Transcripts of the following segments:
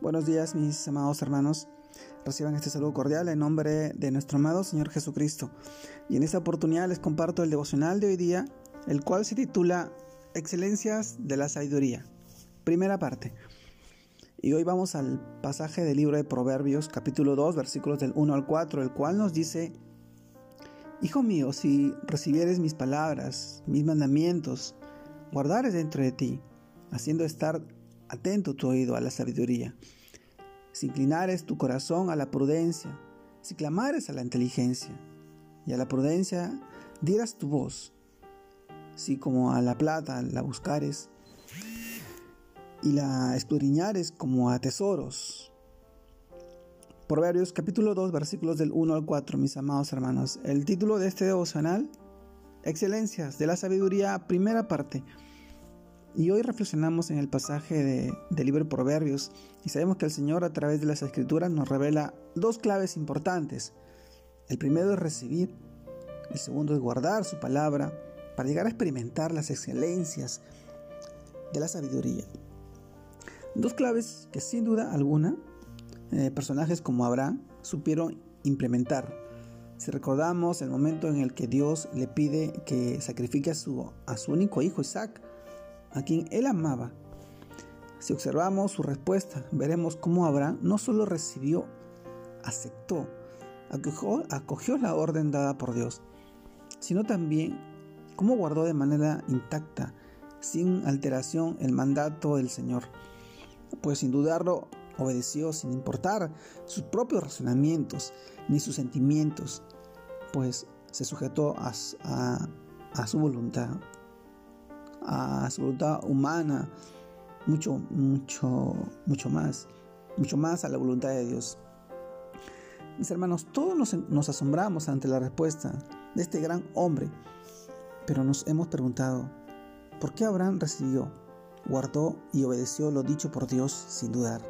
Buenos días mis amados hermanos. Reciban este saludo cordial en nombre de nuestro amado Señor Jesucristo. Y en esta oportunidad les comparto el devocional de hoy día, el cual se titula Excelencias de la Sabiduría. Primera parte. Y hoy vamos al pasaje del libro de Proverbios, capítulo 2, versículos del 1 al 4, el cual nos dice, Hijo mío, si recibieres mis palabras, mis mandamientos, guardares dentro de ti, haciendo estar atento tu oído a la sabiduría. Si inclinares tu corazón a la prudencia, si clamares a la inteligencia, y a la prudencia dieras tu voz, si como a la plata la buscares, y la escudriñares como a tesoros. Proverbios capítulo 2 versículos del 1 al 4, mis amados hermanos. El título de este devocional, Excelencias de la Sabiduría, primera parte. Y hoy reflexionamos en el pasaje de, del libro Proverbios y sabemos que el Señor a través de las escrituras nos revela dos claves importantes. El primero es recibir, el segundo es guardar su palabra para llegar a experimentar las excelencias de la sabiduría. Dos claves que sin duda alguna eh, personajes como Abraham supieron implementar. Si recordamos el momento en el que Dios le pide que sacrifique a su, a su único hijo Isaac, a quien él amaba. Si observamos su respuesta, veremos cómo Abraham no solo recibió, aceptó, acogió, la orden dada por Dios, sino también cómo guardó de manera intacta, sin alteración, el mandato del Señor. Pues sin dudarlo, obedeció sin importar sus propios razonamientos ni sus sentimientos, pues se sujetó a su voluntad a su voluntad humana, mucho, mucho, mucho más, mucho más a la voluntad de Dios. Mis hermanos, todos nos, nos asombramos ante la respuesta de este gran hombre, pero nos hemos preguntado, ¿por qué Abraham recibió, guardó y obedeció lo dicho por Dios sin dudar,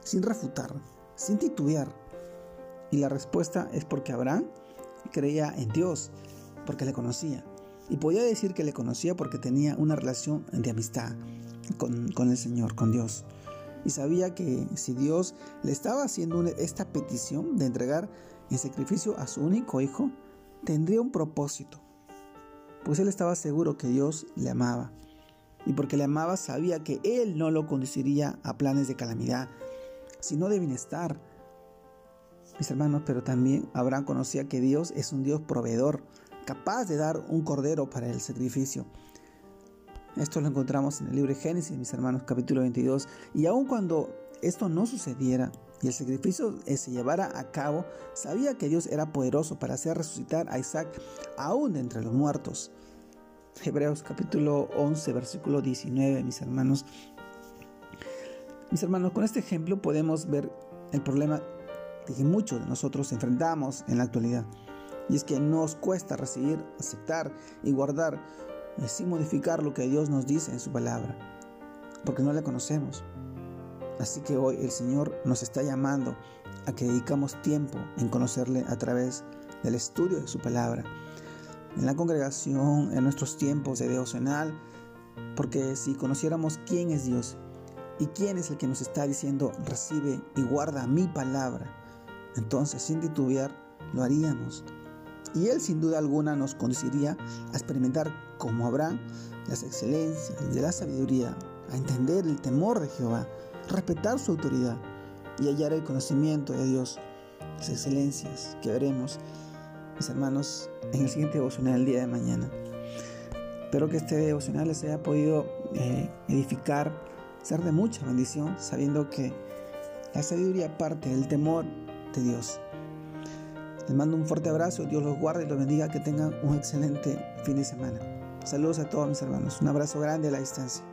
sin refutar, sin titubear? Y la respuesta es porque Abraham creía en Dios, porque le conocía. Y podía decir que le conocía porque tenía una relación de amistad con, el Señor, con Dios. Y sabía que si Dios le estaba haciendo esta petición de entregar en sacrificio a su único hijo, tendría un propósito. Pues él estaba seguro que Dios le amaba. Y porque le amaba sabía que él no lo conduciría a planes de calamidad, sino de bienestar. Mis hermanos, pero también Abraham conocía que Dios es un Dios proveedor, capaz de dar un cordero para el sacrificio. Esto lo encontramos en el libro de Génesis, mis hermanos, capítulo 22. Y aun cuando esto no sucediera y el sacrificio se llevara a cabo, sabía que Dios era poderoso para hacer resucitar a Isaac aún de entre los muertos. Hebreos capítulo 11, versículo 19, mis hermanos. Mis hermanos, con este ejemplo podemos ver el problema que muchos de nosotros enfrentamos en la actualidad. Y es que nos cuesta recibir, aceptar y guardar eh, sin modificar lo que Dios nos dice en su palabra, porque no le conocemos. Así que hoy el Señor nos está llamando a que dedicamos tiempo en conocerle a través del estudio de su palabra, en la congregación, en nuestros tiempos de devocional, porque si conociéramos quién es Dios y quién es el que nos está diciendo recibe y guarda mi palabra, entonces sin titubear lo haríamos y Él sin duda alguna nos conduciría a experimentar como Abraham las excelencias de la sabiduría, a entender el temor de Jehová, respetar su autoridad y hallar el conocimiento de Dios, las excelencias que veremos, mis hermanos, en el siguiente devocional el día de mañana. Espero que este devocional les haya podido eh, edificar, ser de mucha bendición, sabiendo que la sabiduría parte del temor de Dios. Les mando un fuerte abrazo, Dios los guarde y los bendiga, que tengan un excelente fin de semana. Saludos a todos mis hermanos, un abrazo grande a la distancia.